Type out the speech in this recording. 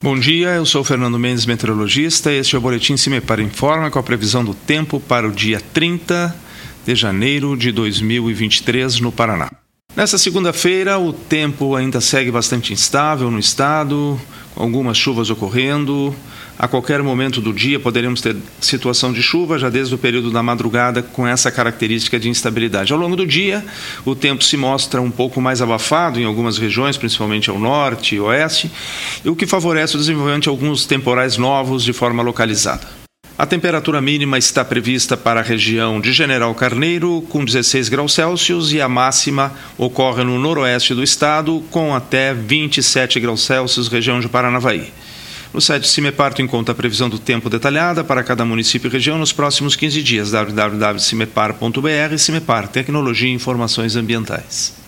Bom dia, eu sou Fernando Mendes, meteorologista. Este é o Boletim Cimepar Informa com a previsão do tempo para o dia 30 de janeiro de 2023 no Paraná. Nesta segunda-feira, o tempo ainda segue bastante instável no estado, algumas chuvas ocorrendo. A qualquer momento do dia poderemos ter situação de chuva, já desde o período da madrugada, com essa característica de instabilidade. Ao longo do dia, o tempo se mostra um pouco mais abafado em algumas regiões, principalmente ao norte e oeste, o que favorece o desenvolvimento de alguns temporais novos de forma localizada. A temperatura mínima está prevista para a região de General Carneiro, com 16 graus Celsius, e a máxima ocorre no noroeste do estado, com até 27 graus Celsius, região de Paranavaí. No site Cimepar tu encontra a previsão do tempo detalhada para cada município e região nos próximos 15 dias. www.cimepar.br Cimepar Tecnologia e Informações Ambientais.